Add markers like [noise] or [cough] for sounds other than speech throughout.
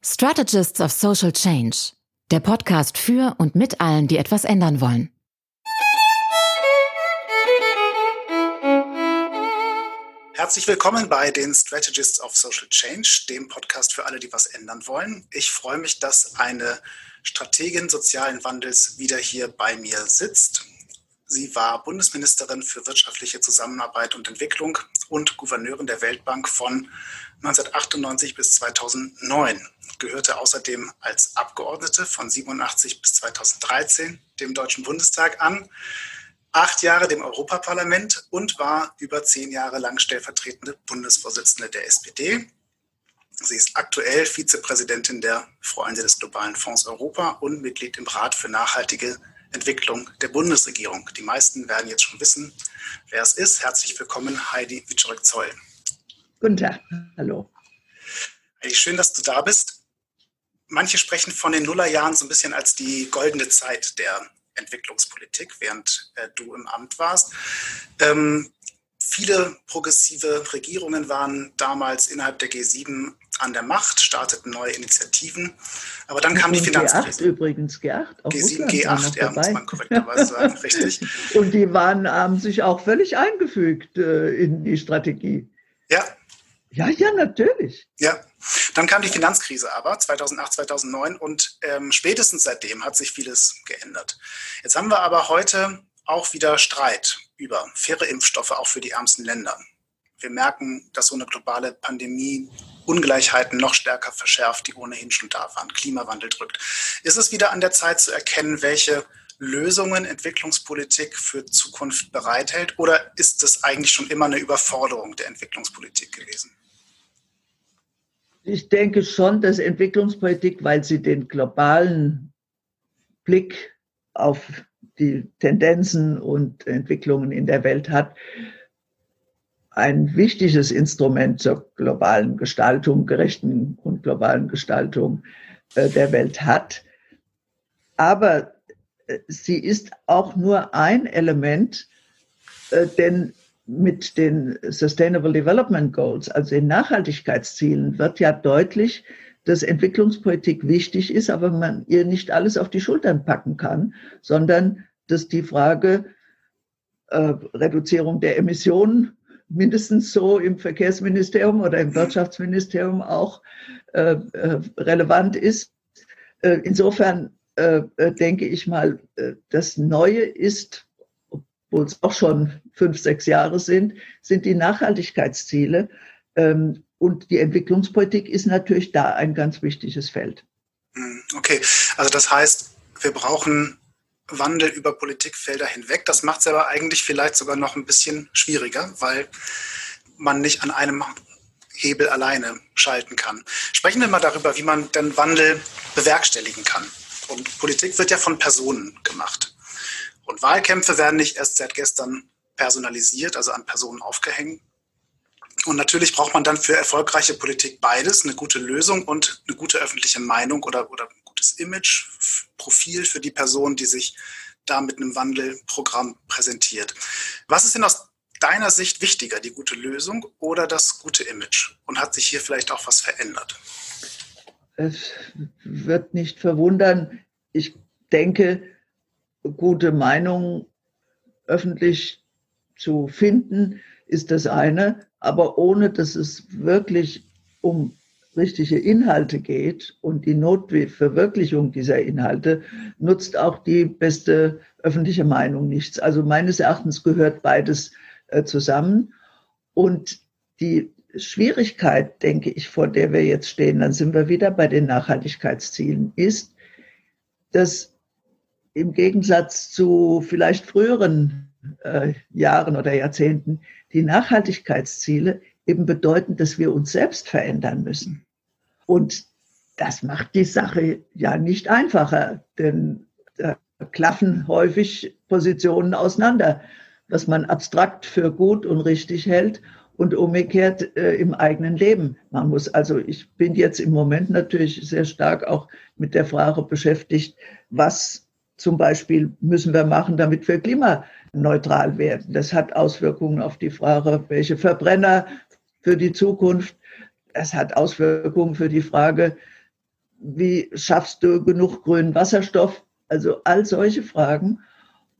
Strategists of Social Change, der Podcast für und mit allen, die etwas ändern wollen. Herzlich willkommen bei den Strategists of Social Change, dem Podcast für alle, die was ändern wollen. Ich freue mich, dass eine Strategin sozialen Wandels wieder hier bei mir sitzt. Sie war Bundesministerin für wirtschaftliche Zusammenarbeit und Entwicklung und Gouverneurin der Weltbank von 1998 bis 2009. Gehörte außerdem als Abgeordnete von 87 bis 2013 dem Deutschen Bundestag an, acht Jahre dem Europaparlament und war über zehn Jahre lang stellvertretende Bundesvorsitzende der SPD. Sie ist aktuell Vizepräsidentin der Freunde des Globalen Fonds Europa und Mitglied im Rat für nachhaltige Entwicklung der Bundesregierung. Die meisten werden jetzt schon wissen, wer es ist. Herzlich willkommen, Heidi Witschorek-Zoll. Guten Tag, hallo. Heidi, schön, dass du da bist. Manche sprechen von den Nullerjahren so ein bisschen als die goldene Zeit der Entwicklungspolitik, während äh, du im Amt warst. Ähm, viele progressive Regierungen waren damals innerhalb der G7 an der Macht, starteten neue Initiativen. Aber dann kam die Finanzkrise. G8 übrigens, G8. Auch G7, G8, ja, muss man korrekterweise sagen, [laughs] richtig. Und die waren, haben sich auch völlig eingefügt äh, in die Strategie. Ja. Ja, ja, natürlich. Ja, dann kam die Finanzkrise aber 2008, 2009 und ähm, spätestens seitdem hat sich vieles geändert. Jetzt haben wir aber heute auch wieder Streit über faire Impfstoffe auch für die ärmsten Länder. Wir merken, dass so eine globale Pandemie Ungleichheiten noch stärker verschärft, die ohnehin schon da waren. Klimawandel drückt. Ist es wieder an der Zeit zu erkennen, welche Lösungen Entwicklungspolitik für Zukunft bereithält? Oder ist es eigentlich schon immer eine Überforderung der Entwicklungspolitik gewesen? Ich denke schon, dass Entwicklungspolitik, weil sie den globalen Blick auf die Tendenzen und Entwicklungen in der Welt hat, ein wichtiges Instrument zur globalen Gestaltung, gerechten und globalen Gestaltung äh, der Welt hat. Aber äh, sie ist auch nur ein Element, äh, denn mit den Sustainable Development Goals, also den Nachhaltigkeitszielen, wird ja deutlich, dass Entwicklungspolitik wichtig ist, aber man ihr nicht alles auf die Schultern packen kann, sondern dass die Frage äh, Reduzierung der Emissionen mindestens so im Verkehrsministerium oder im Wirtschaftsministerium auch äh, äh, relevant ist. Äh, insofern äh, äh, denke ich mal, das Neue ist, obwohl es auch schon fünf, sechs Jahre sind, sind die Nachhaltigkeitsziele. Ähm, und die Entwicklungspolitik ist natürlich da ein ganz wichtiges Feld. Okay, also das heißt, wir brauchen Wandel über Politikfelder hinweg. Das macht es aber eigentlich vielleicht sogar noch ein bisschen schwieriger, weil man nicht an einem Hebel alleine schalten kann. Sprechen wir mal darüber, wie man den Wandel bewerkstelligen kann. Und Politik wird ja von Personen gemacht. Und Wahlkämpfe werden nicht erst seit gestern personalisiert, also an Personen aufgehängt. Und natürlich braucht man dann für erfolgreiche Politik beides, eine gute Lösung und eine gute öffentliche Meinung oder, oder gutes Image, Profil für die Person, die sich da mit einem Wandelprogramm präsentiert. Was ist denn aus deiner Sicht wichtiger, die gute Lösung oder das gute Image? Und hat sich hier vielleicht auch was verändert? Es wird nicht verwundern. Ich denke, gute Meinung öffentlich zu finden, ist das eine, aber ohne dass es wirklich um richtige Inhalte geht und die Notverwirklichung dieser Inhalte, nutzt auch die beste öffentliche Meinung nichts. Also meines Erachtens gehört beides äh, zusammen. Und die Schwierigkeit, denke ich, vor der wir jetzt stehen, dann sind wir wieder bei den Nachhaltigkeitszielen, ist, dass im Gegensatz zu vielleicht früheren äh, Jahren oder Jahrzehnten die Nachhaltigkeitsziele eben bedeuten, dass wir uns selbst verändern müssen. Und das macht die Sache ja nicht einfacher, denn da klaffen häufig Positionen auseinander, was man abstrakt für gut und richtig hält und umgekehrt äh, im eigenen Leben. Man muss also, ich bin jetzt im Moment natürlich sehr stark auch mit der Frage beschäftigt, was zum Beispiel müssen wir machen, damit wir klimaneutral werden. Das hat Auswirkungen auf die Frage, welche Verbrenner für die Zukunft das hat Auswirkungen für die Frage, wie schaffst du genug grünen Wasserstoff? Also all solche Fragen.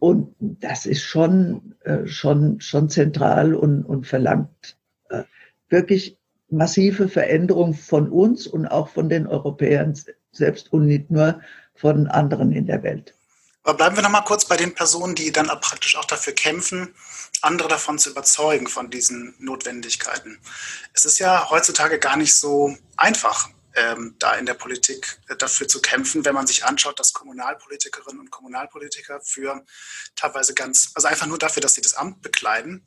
Und das ist schon, äh, schon, schon zentral und, und verlangt äh, wirklich massive Veränderung von uns und auch von den Europäern selbst und nicht nur von anderen in der Welt. Aber bleiben wir noch mal kurz bei den Personen, die dann praktisch auch dafür kämpfen, andere davon zu überzeugen von diesen Notwendigkeiten. Es ist ja heutzutage gar nicht so einfach, ähm, da in der Politik äh, dafür zu kämpfen, wenn man sich anschaut, dass Kommunalpolitikerinnen und Kommunalpolitiker für teilweise ganz, also einfach nur dafür, dass sie das Amt bekleiden,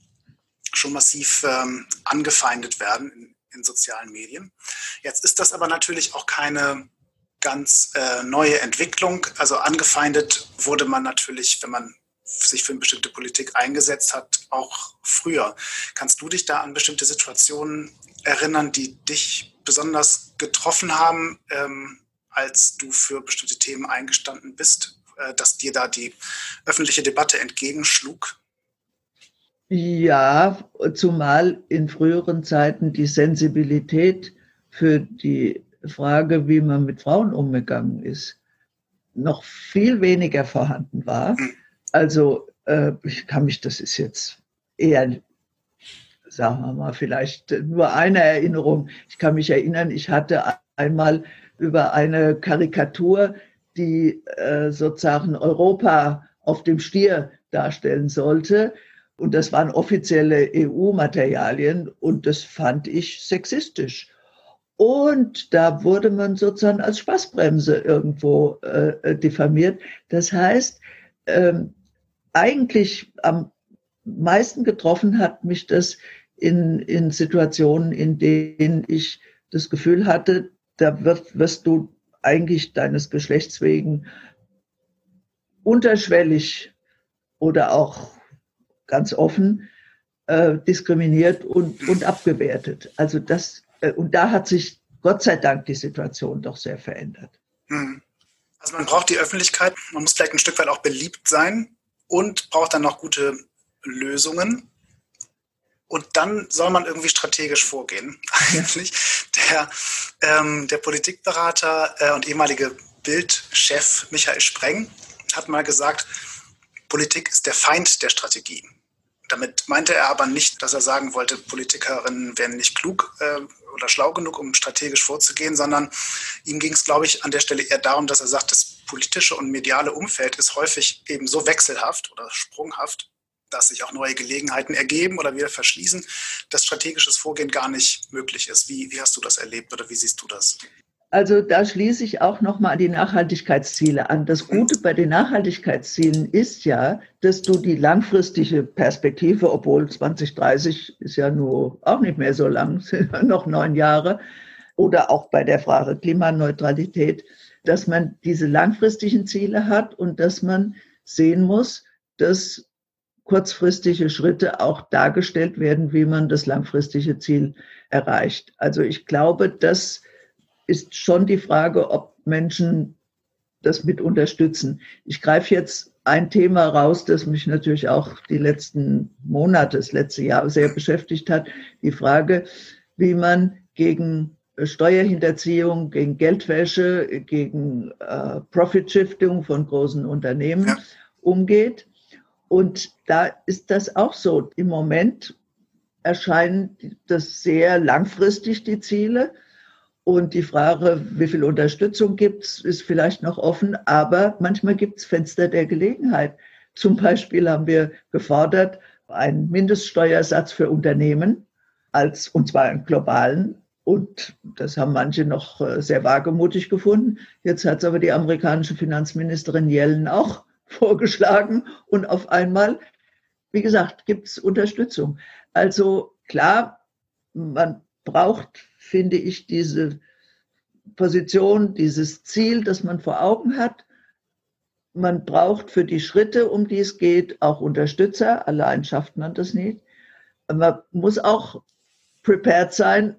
schon massiv ähm, angefeindet werden in, in sozialen Medien. Jetzt ist das aber natürlich auch keine ganz äh, neue Entwicklung. Also angefeindet wurde man natürlich, wenn man sich für eine bestimmte Politik eingesetzt hat, auch früher. Kannst du dich da an bestimmte Situationen erinnern, die dich besonders getroffen haben, ähm, als du für bestimmte Themen eingestanden bist, äh, dass dir da die öffentliche Debatte entgegenschlug? Ja, zumal in früheren Zeiten die Sensibilität für die Frage, wie man mit Frauen umgegangen ist, noch viel weniger vorhanden war. Also äh, ich kann mich, das ist jetzt eher, sagen wir mal, vielleicht nur eine Erinnerung. Ich kann mich erinnern, ich hatte einmal über eine Karikatur, die äh, sozusagen Europa auf dem Stier darstellen sollte. Und das waren offizielle EU-Materialien und das fand ich sexistisch. Und da wurde man sozusagen als Spaßbremse irgendwo äh, äh, diffamiert. Das heißt, ähm, eigentlich am meisten getroffen hat mich das in, in Situationen, in denen ich das Gefühl hatte, da wird, wirst du eigentlich deines Geschlechts wegen unterschwellig oder auch ganz offen äh, diskriminiert und, und abgewertet. Also das und da hat sich Gott sei Dank die Situation doch sehr verändert. Hm. Also man braucht die Öffentlichkeit, man muss vielleicht ein Stück weit auch beliebt sein und braucht dann noch gute Lösungen. Und dann soll man irgendwie strategisch vorgehen. [laughs] Eigentlich der, ähm, der Politikberater äh, und ehemalige Bildchef Michael Spreng hat mal gesagt, Politik ist der Feind der Strategie. Damit meinte er aber nicht, dass er sagen wollte, Politikerinnen wären nicht klug äh, oder schlau genug, um strategisch vorzugehen, sondern ihm ging es, glaube ich, an der Stelle eher darum, dass er sagt, das politische und mediale Umfeld ist häufig eben so wechselhaft oder sprunghaft, dass sich auch neue Gelegenheiten ergeben oder wieder verschließen, dass strategisches Vorgehen gar nicht möglich ist. Wie, wie hast du das erlebt oder wie siehst du das? Also da schließe ich auch nochmal die Nachhaltigkeitsziele an. Das Gute bei den Nachhaltigkeitszielen ist ja, dass du die langfristige Perspektive, obwohl 2030 ist ja nur auch nicht mehr so lang, [laughs] sind noch neun Jahre, oder auch bei der Frage Klimaneutralität, dass man diese langfristigen Ziele hat und dass man sehen muss, dass kurzfristige Schritte auch dargestellt werden, wie man das langfristige Ziel erreicht. Also ich glaube, dass ist schon die Frage, ob Menschen das mit unterstützen. Ich greife jetzt ein Thema raus, das mich natürlich auch die letzten Monate, das letzte Jahr sehr beschäftigt hat. Die Frage, wie man gegen Steuerhinterziehung, gegen Geldwäsche, gegen äh, Profit-Shifting von großen Unternehmen ja. umgeht. Und da ist das auch so. Im Moment erscheinen das sehr langfristig die Ziele. Und die Frage, wie viel Unterstützung gibt es, ist vielleicht noch offen, aber manchmal gibt es Fenster der Gelegenheit. Zum Beispiel haben wir gefordert, einen Mindeststeuersatz für Unternehmen, als, und zwar einen globalen. Und das haben manche noch äh, sehr wagemutig gefunden. Jetzt hat es aber die amerikanische Finanzministerin Yellen auch [laughs] vorgeschlagen. Und auf einmal, wie gesagt, gibt es Unterstützung. Also klar, man braucht finde ich diese Position, dieses Ziel, das man vor Augen hat. Man braucht für die Schritte, um die es geht, auch Unterstützer. Allein schafft man das nicht. Man muss auch prepared sein,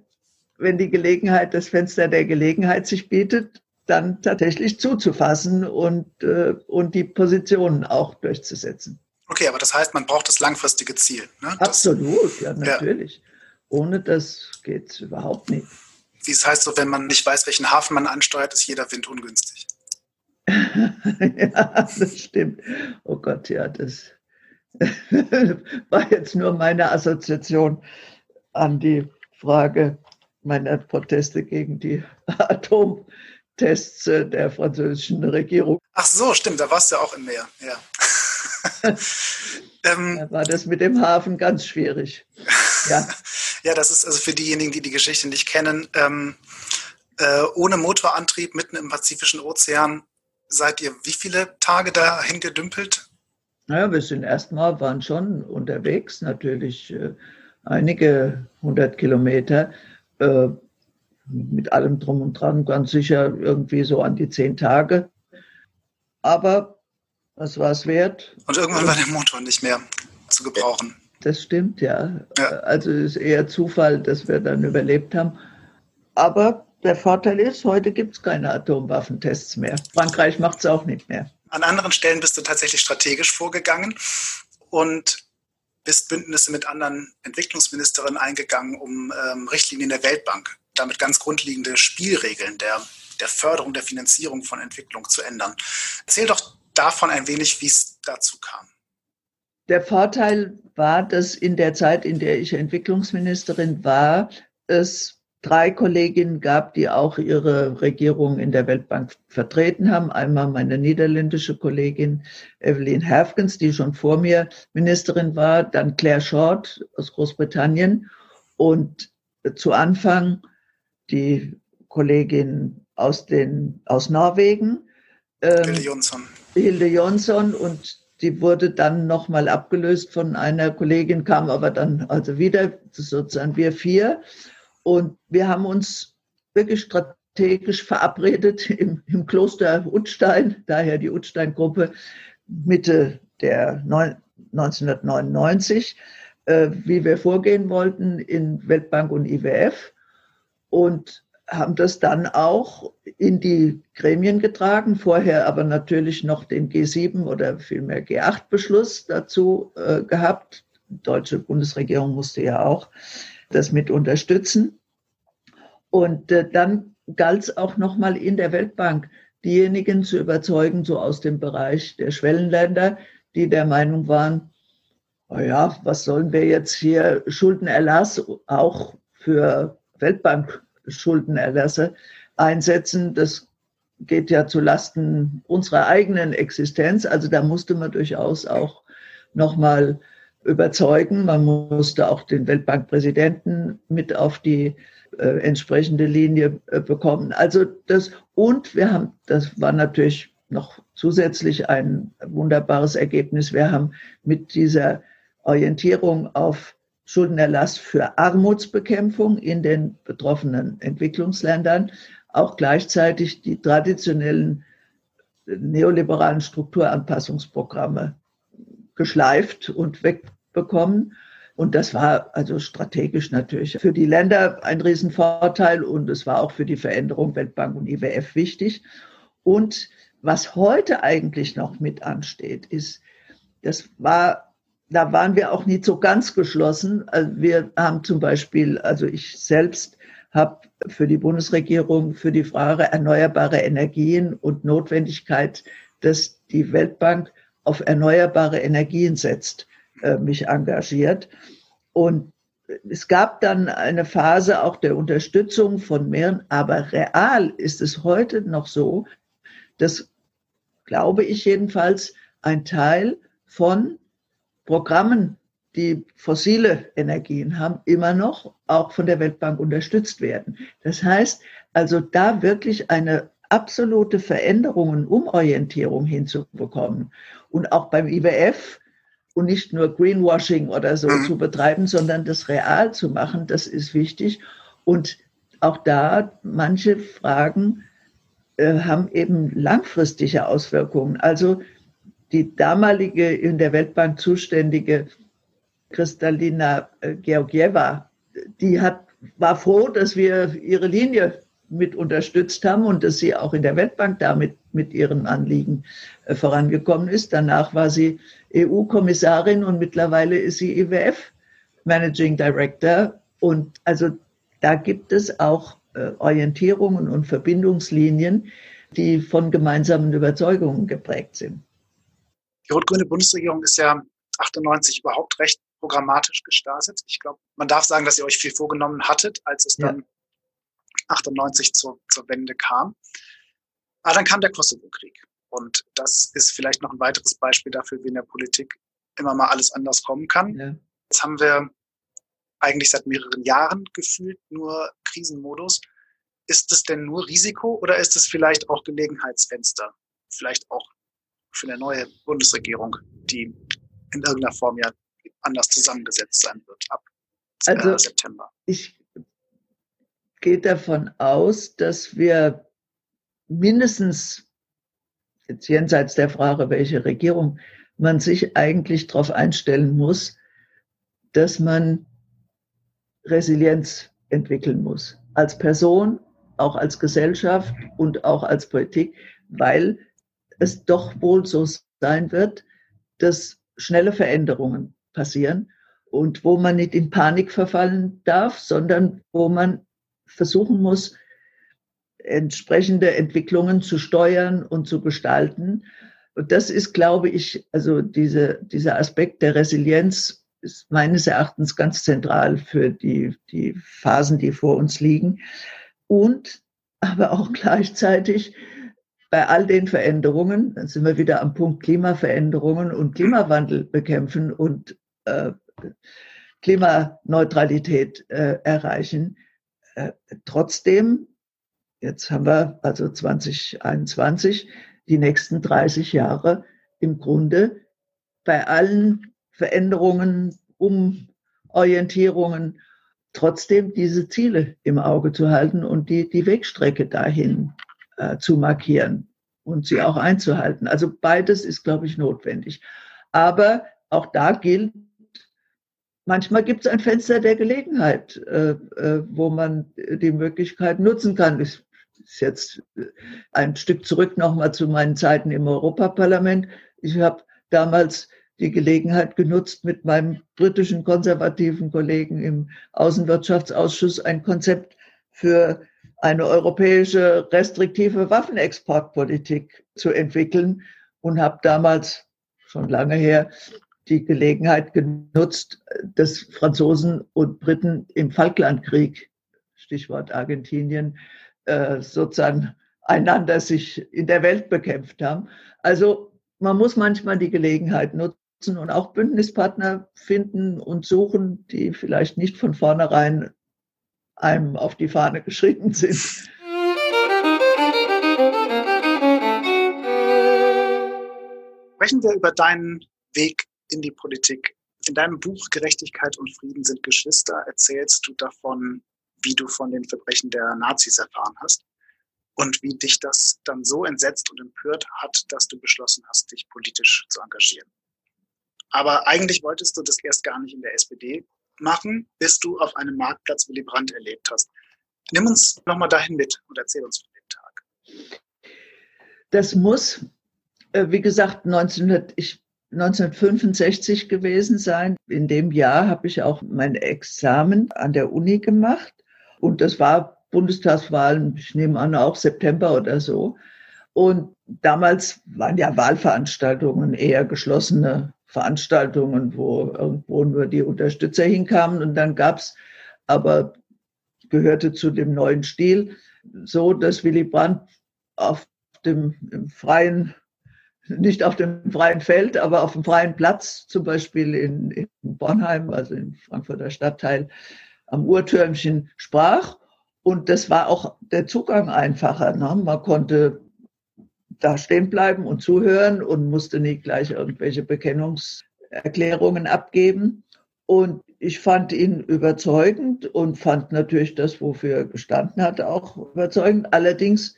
wenn die Gelegenheit, das Fenster der Gelegenheit sich bietet, dann tatsächlich zuzufassen und, äh, und die Positionen auch durchzusetzen. Okay, aber das heißt, man braucht das langfristige Ziel. Ne? Absolut, das, ja, natürlich. Ja. Ohne das geht es überhaupt nicht. wie es heißt, so wenn man nicht weiß, welchen Hafen man ansteuert, ist jeder Wind ungünstig. [laughs] ja, das stimmt. Oh Gott, ja, das [laughs] war jetzt nur meine Assoziation an die Frage meiner Proteste gegen die [laughs] Atomtests der französischen Regierung. Ach so, stimmt, da warst du ja auch im Meer, ja. ähm, da war das mit dem Hafen ganz schwierig. Ja. Ja, das ist also für diejenigen, die die Geschichte nicht kennen, ähm, äh, ohne Motorantrieb mitten im Pazifischen Ozean seid ihr wie viele Tage dahin gedümpelt? Naja, wir sind erstmal, waren schon unterwegs, natürlich äh, einige hundert Kilometer, äh, mit allem drum und dran, ganz sicher irgendwie so an die zehn Tage. Aber was war es wert? Und irgendwann war der Motor nicht mehr zu gebrauchen. Das stimmt, ja. ja. Also es ist eher Zufall, dass wir dann überlebt haben. Aber der Vorteil ist, heute gibt es keine Atomwaffentests mehr. Frankreich macht es auch nicht mehr. An anderen Stellen bist du tatsächlich strategisch vorgegangen und bist Bündnisse mit anderen Entwicklungsministerinnen eingegangen, um ähm, Richtlinien der Weltbank, damit ganz grundlegende Spielregeln der, der Förderung, der Finanzierung von Entwicklung zu ändern. Erzähl doch davon ein wenig, wie es dazu kam. Der Vorteil war, dass in der Zeit, in der ich Entwicklungsministerin war, es drei Kolleginnen gab, die auch ihre Regierung in der Weltbank vertreten haben. Einmal meine niederländische Kollegin Evelyn Herfgens, die schon vor mir Ministerin war, dann Claire Short aus Großbritannien und zu Anfang die Kollegin aus, den, aus Norwegen. Ähm, Hilde Jonsson. Hilde Jonsson und die wurde dann nochmal abgelöst von einer Kollegin, kam aber dann also wieder, sozusagen wir vier. Und wir haben uns wirklich strategisch verabredet im, im Kloster Utstein, daher die Utstein-Gruppe, Mitte der neun, 1999, äh, wie wir vorgehen wollten in Weltbank und IWF und haben das dann auch in die Gremien getragen, vorher aber natürlich noch den G7 oder vielmehr G8-Beschluss dazu äh, gehabt. Die deutsche Bundesregierung musste ja auch das mit unterstützen. Und äh, dann galt es auch nochmal in der Weltbank, diejenigen zu überzeugen, so aus dem Bereich der Schwellenländer, die der Meinung waren, oh ja, was sollen wir jetzt hier Schuldenerlass auch für Weltbank-Schuldenerlässe einsetzen? Das geht ja zu Lasten unserer eigenen Existenz. Also da musste man durchaus auch nochmal überzeugen. Man musste auch den Weltbankpräsidenten mit auf die äh, entsprechende Linie äh, bekommen. Also das, und wir haben, das war natürlich noch zusätzlich ein wunderbares Ergebnis. Wir haben mit dieser Orientierung auf Schuldenerlass für Armutsbekämpfung in den betroffenen Entwicklungsländern auch gleichzeitig die traditionellen neoliberalen Strukturanpassungsprogramme geschleift und wegbekommen. Und das war also strategisch natürlich für die Länder ein Riesenvorteil und es war auch für die Veränderung Weltbank und IWF wichtig. Und was heute eigentlich noch mit ansteht, ist, das war, da waren wir auch nicht so ganz geschlossen. Also wir haben zum Beispiel, also ich selbst habe für die Bundesregierung für die Frage erneuerbare Energien und Notwendigkeit, dass die Weltbank auf erneuerbare Energien setzt, äh, mich engagiert. Und es gab dann eine Phase auch der Unterstützung von mehreren, aber real ist es heute noch so, dass, glaube ich jedenfalls, ein Teil von Programmen, die fossile Energien haben, immer noch auch von der Weltbank unterstützt werden. Das heißt also, da wirklich eine absolute Veränderung und Umorientierung hinzubekommen. Und auch beim IWF und nicht nur Greenwashing oder so mhm. zu betreiben, sondern das real zu machen, das ist wichtig. Und auch da, manche Fragen äh, haben eben langfristige Auswirkungen. Also die damalige in der Weltbank zuständige Kristalina äh, Georgieva, die hat, war froh, dass wir ihre Linie mit unterstützt haben und dass sie auch in der Weltbank damit mit ihren Anliegen äh, vorangekommen ist. Danach war sie EU-Kommissarin und mittlerweile ist sie IWF Managing Director. Und also da gibt es auch äh, Orientierungen und Verbindungslinien, die von gemeinsamen Überzeugungen geprägt sind. Die rot-grüne Bundesregierung ist ja 98 überhaupt recht programmatisch gestartet. Ich glaube, man darf sagen, dass ihr euch viel vorgenommen hattet, als es ja. dann 98 zur, zur Wende kam. Aber dann kam der Kosovo-Krieg. Und das ist vielleicht noch ein weiteres Beispiel dafür, wie in der Politik immer mal alles anders kommen kann. Ja. Jetzt haben wir eigentlich seit mehreren Jahren gefühlt nur Krisenmodus. Ist es denn nur Risiko oder ist es vielleicht auch Gelegenheitsfenster? Vielleicht auch für eine neue Bundesregierung, die in irgendeiner Form ja anders zusammengesetzt sein wird ab also, September. Ich gehe davon aus, dass wir mindestens jetzt jenseits der Frage, welche Regierung man sich eigentlich darauf einstellen muss, dass man Resilienz entwickeln muss. Als Person, auch als Gesellschaft und auch als Politik, weil es doch wohl so sein wird, dass schnelle Veränderungen passieren und wo man nicht in Panik verfallen darf, sondern wo man versuchen muss, entsprechende Entwicklungen zu steuern und zu gestalten. Und das ist, glaube ich, also diese, dieser Aspekt der Resilienz ist meines Erachtens ganz zentral für die, die Phasen, die vor uns liegen. Und aber auch gleichzeitig bei all den Veränderungen, dann sind wir wieder am Punkt Klimaveränderungen und Klimawandel bekämpfen und äh, Klimaneutralität äh, erreichen. Äh, trotzdem, jetzt haben wir also 2021, die nächsten 30 Jahre im Grunde bei allen Veränderungen, Umorientierungen, trotzdem diese Ziele im Auge zu halten und die, die Wegstrecke dahin äh, zu markieren und sie auch einzuhalten. Also beides ist, glaube ich, notwendig. Aber auch da gilt, manchmal gibt es ein Fenster der Gelegenheit, äh, äh, wo man die Möglichkeit nutzen kann. Das ist jetzt ein Stück zurück nochmal zu meinen Zeiten im Europaparlament. Ich habe damals die Gelegenheit genutzt, mit meinem britischen konservativen Kollegen im Außenwirtschaftsausschuss ein Konzept für eine europäische restriktive Waffenexportpolitik zu entwickeln und habe damals schon lange her die Gelegenheit genutzt, dass Franzosen und Briten im Falklandkrieg, Stichwort Argentinien, äh, sozusagen einander sich in der Welt bekämpft haben. Also man muss manchmal die Gelegenheit nutzen und auch Bündnispartner finden und suchen, die vielleicht nicht von vornherein einem auf die Fahne geschrieben sind. Sprechen wir über deinen Weg in die Politik. In deinem Buch Gerechtigkeit und Frieden sind Geschwister erzählst du davon, wie du von den Verbrechen der Nazis erfahren hast und wie dich das dann so entsetzt und empört hat, dass du beschlossen hast, dich politisch zu engagieren. Aber eigentlich wolltest du das erst gar nicht in der SPD machen, bis du auf einem Marktplatz Willy Brandt erlebt hast. Nimm uns nochmal dahin mit und erzähl uns von dem Tag. Das muss, äh, wie gesagt, 1900, ich 1965 gewesen sein. In dem Jahr habe ich auch mein Examen an der Uni gemacht. Und das war Bundestagswahlen, ich nehme an, auch September oder so. Und damals waren ja Wahlveranstaltungen eher geschlossene Veranstaltungen, wo irgendwo nur die Unterstützer hinkamen. Und dann gab es aber, gehörte zu dem neuen Stil, so, dass Willy Brandt auf dem freien nicht auf dem freien Feld, aber auf dem freien Platz, zum Beispiel in, in Bornheim, also im Frankfurter Stadtteil, am Uhrtürmchen sprach. Und das war auch der Zugang einfacher. Ne? Man konnte da stehen bleiben und zuhören und musste nicht gleich irgendwelche Bekennungserklärungen abgeben. Und ich fand ihn überzeugend und fand natürlich das, wofür er gestanden hatte, auch überzeugend. Allerdings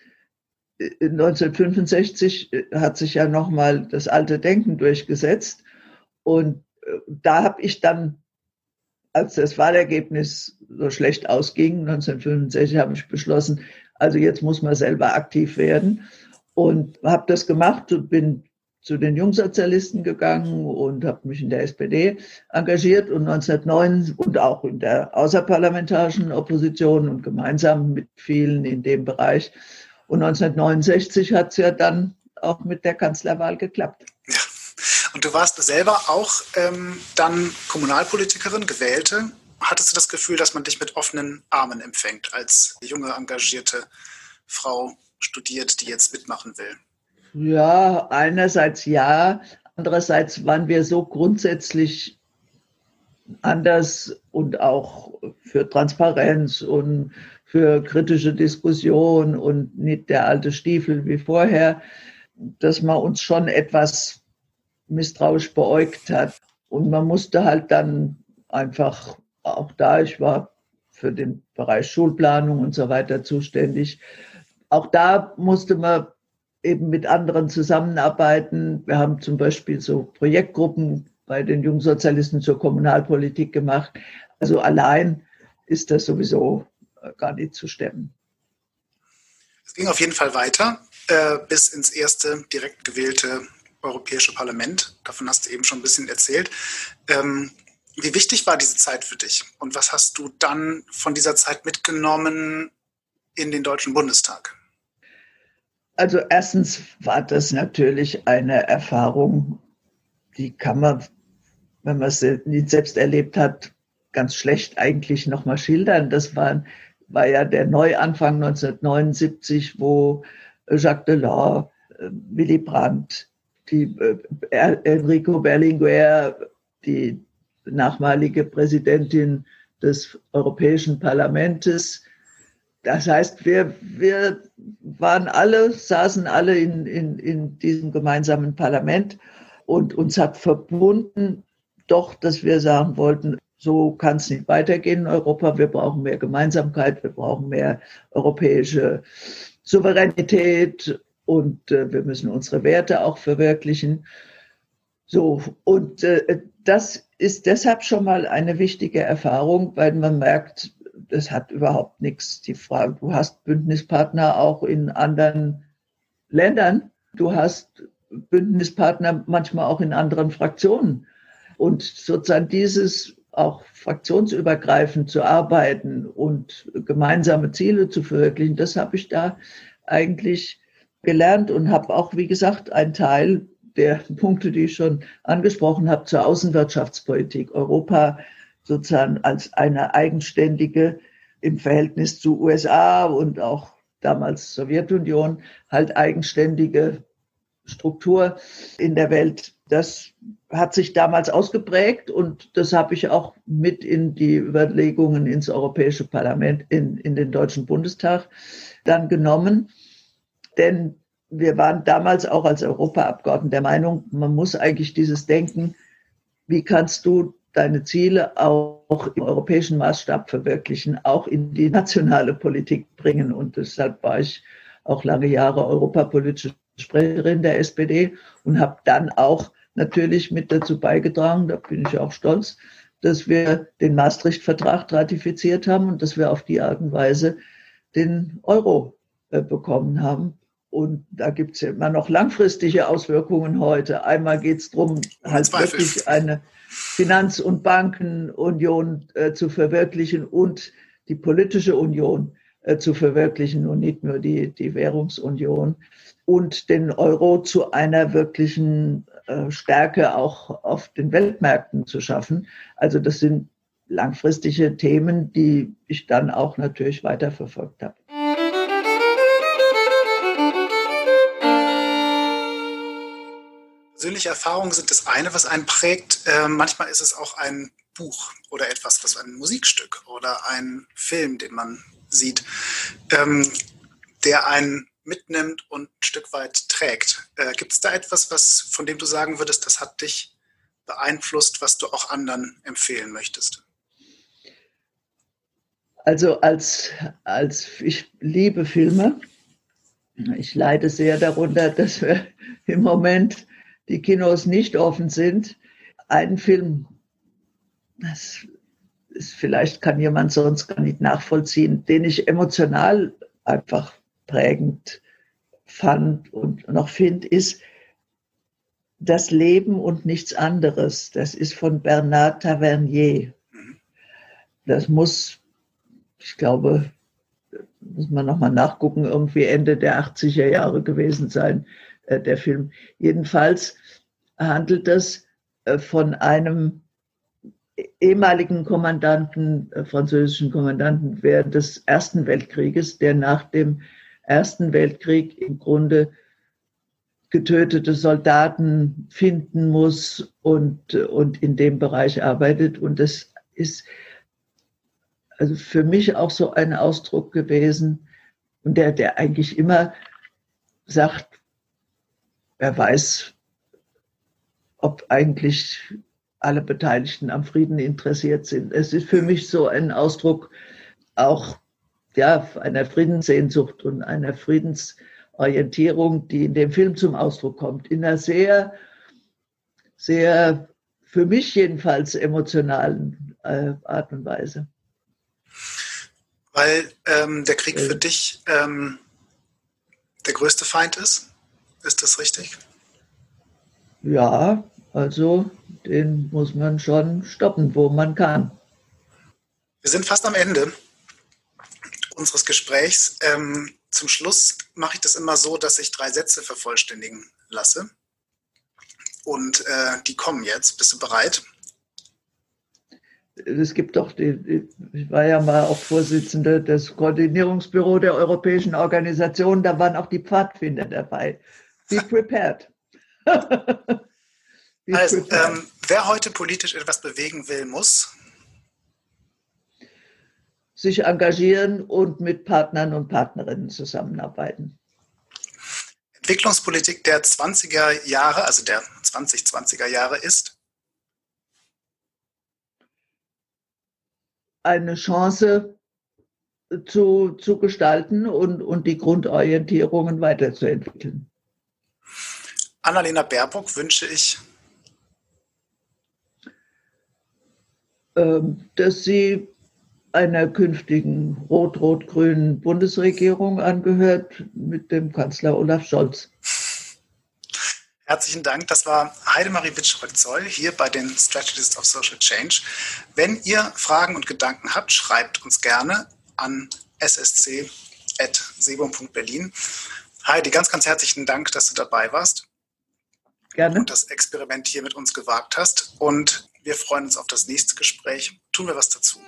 1965 äh, hat sich ja nochmal das alte Denken durchgesetzt. Und äh, da habe ich dann, als das Wahlergebnis so schlecht ausging, 1965, habe ich beschlossen, also jetzt muss man selber aktiv werden. Und habe das gemacht und bin zu den Jungsozialisten gegangen und habe mich in der SPD engagiert und 1909 und auch in der außerparlamentarischen Opposition und gemeinsam mit vielen in dem Bereich. Und 1969 hat es ja dann auch mit der Kanzlerwahl geklappt. Ja. Und du warst selber auch ähm, dann Kommunalpolitikerin, Gewählte. Hattest du das Gefühl, dass man dich mit offenen Armen empfängt, als junge, engagierte Frau studiert, die jetzt mitmachen will? Ja, einerseits ja, andererseits waren wir so grundsätzlich anders und auch für Transparenz und für kritische Diskussion und nicht der alte Stiefel wie vorher, dass man uns schon etwas misstrauisch beäugt hat. Und man musste halt dann einfach auch da, ich war für den Bereich Schulplanung und so weiter zuständig, auch da musste man eben mit anderen zusammenarbeiten. Wir haben zum Beispiel so Projektgruppen bei den Jungsozialisten zur Kommunalpolitik gemacht. Also allein ist das sowieso äh, gar nicht zu stemmen. Es ging auf jeden Fall weiter äh, bis ins erste direkt gewählte Europäische Parlament. Davon hast du eben schon ein bisschen erzählt. Ähm, wie wichtig war diese Zeit für dich? Und was hast du dann von dieser Zeit mitgenommen in den Deutschen Bundestag? Also erstens war das natürlich eine Erfahrung, die kann man, wenn man es nicht selbst erlebt hat, ganz schlecht eigentlich nochmal schildern. Das war, war ja der Neuanfang 1979, wo Jacques Delors, äh, Willy Brandt, die, äh, Enrico Berlinguer, die nachmalige Präsidentin des Europäischen Parlaments, das heißt, wir, wir waren alle, saßen alle in, in, in diesem gemeinsamen Parlament und uns hat verbunden, doch, dass wir sagen wollten, so kann es nicht weitergehen in Europa. Wir brauchen mehr Gemeinsamkeit, wir brauchen mehr europäische Souveränität und äh, wir müssen unsere Werte auch verwirklichen. So, und äh, das ist deshalb schon mal eine wichtige Erfahrung, weil man merkt, das hat überhaupt nichts. Die Frage, du hast Bündnispartner auch in anderen Ländern. Du hast Bündnispartner manchmal auch in anderen Fraktionen. Und sozusagen dieses auch fraktionsübergreifend zu arbeiten und gemeinsame Ziele zu verwirklichen, das habe ich da eigentlich gelernt und habe auch, wie gesagt, einen Teil der Punkte, die ich schon angesprochen habe, zur Außenwirtschaftspolitik, Europa sozusagen als eine eigenständige im Verhältnis zu USA und auch damals Sowjetunion halt eigenständige Struktur in der Welt. Das hat sich damals ausgeprägt und das habe ich auch mit in die Überlegungen ins Europäische Parlament, in, in den Deutschen Bundestag dann genommen. Denn wir waren damals auch als Europaabgeordneten der Meinung, man muss eigentlich dieses Denken, wie kannst du deine Ziele auch im europäischen Maßstab verwirklichen, auch in die nationale Politik bringen. Und deshalb war ich auch lange Jahre europapolitische Sprecherin der SPD und habe dann auch natürlich mit dazu beigetragen, da bin ich auch stolz, dass wir den Maastricht-Vertrag ratifiziert haben und dass wir auf die Art und Weise den Euro äh, bekommen haben. Und da gibt es ja immer noch langfristige Auswirkungen heute. Einmal geht es darum, halt wirklich eine Finanz- und Bankenunion äh, zu verwirklichen und die politische Union äh, zu verwirklichen und nicht nur die, die Währungsunion und den Euro zu einer wirklichen äh, Stärke auch auf den Weltmärkten zu schaffen. Also das sind langfristige Themen, die ich dann auch natürlich weiterverfolgt habe. Persönliche Erfahrungen sind das eine, was einen prägt. Äh, manchmal ist es auch ein Buch oder etwas, was ein Musikstück oder ein Film, den man sieht, ähm, der einen mitnimmt und ein Stück weit trägt. Äh, Gibt es da etwas, was, von dem du sagen würdest, das hat dich beeinflusst, was du auch anderen empfehlen möchtest? Also als, als ich liebe Filme. Ich leide sehr darunter, [laughs] dass wir im Moment die Kinos nicht offen sind, einen Film, das ist, vielleicht kann jemand sonst gar nicht nachvollziehen, den ich emotional einfach prägend fand und noch finde, ist Das Leben und nichts anderes. Das ist von Bernard Tavernier. Das muss, ich glaube, muss man nochmal nachgucken, irgendwie Ende der 80er Jahre gewesen sein, äh, der Film. Jedenfalls handelt das äh, von einem ehemaligen Kommandanten, äh, französischen Kommandanten während des Ersten Weltkrieges, der nach dem Ersten Weltkrieg im Grunde getötete Soldaten finden muss und, und in dem Bereich arbeitet. Und das ist also für mich auch so ein Ausdruck gewesen, der, der eigentlich immer sagt, er weiß, ob eigentlich alle Beteiligten am Frieden interessiert sind. Es ist für mich so ein Ausdruck auch ja, einer Friedenssehnsucht und einer Friedensorientierung, die in dem Film zum Ausdruck kommt, in einer sehr, sehr, für mich jedenfalls emotionalen äh, Art und Weise. Weil ähm, der Krieg für dich ähm, der größte Feind ist? Ist das richtig? Ja, also den muss man schon stoppen, wo man kann. Wir sind fast am Ende unseres Gesprächs. Ähm, zum Schluss mache ich das immer so, dass ich drei Sätze vervollständigen lasse. Und äh, die kommen jetzt. Bist du bereit? Es gibt doch, die, ich war ja mal auch Vorsitzende des Koordinierungsbüro der Europäischen Organisation, da waren auch die Pfadfinder dabei. Be prepared. [laughs] Also, ähm, wer heute politisch etwas bewegen will, muss sich engagieren und mit Partnern und Partnerinnen zusammenarbeiten. Entwicklungspolitik der 20er Jahre, also der 2020er Jahre ist? Eine Chance zu, zu gestalten und, und die Grundorientierungen weiterzuentwickeln. Annalena Baerbock wünsche ich Ähm, dass sie einer künftigen rot-rot-grünen Bundesregierung angehört mit dem Kanzler Olaf Scholz. Herzlichen Dank. Das war Heidemarie Witschröck-Zoll hier bei den Strategists of Social Change. Wenn ihr Fragen und Gedanken habt, schreibt uns gerne an ssc.sebum.berlin. Heidi, ganz, ganz herzlichen Dank, dass du dabei warst. Gerne. Und das Experiment hier mit uns gewagt hast. Und wir freuen uns auf das nächste Gespräch. Tun wir was dazu.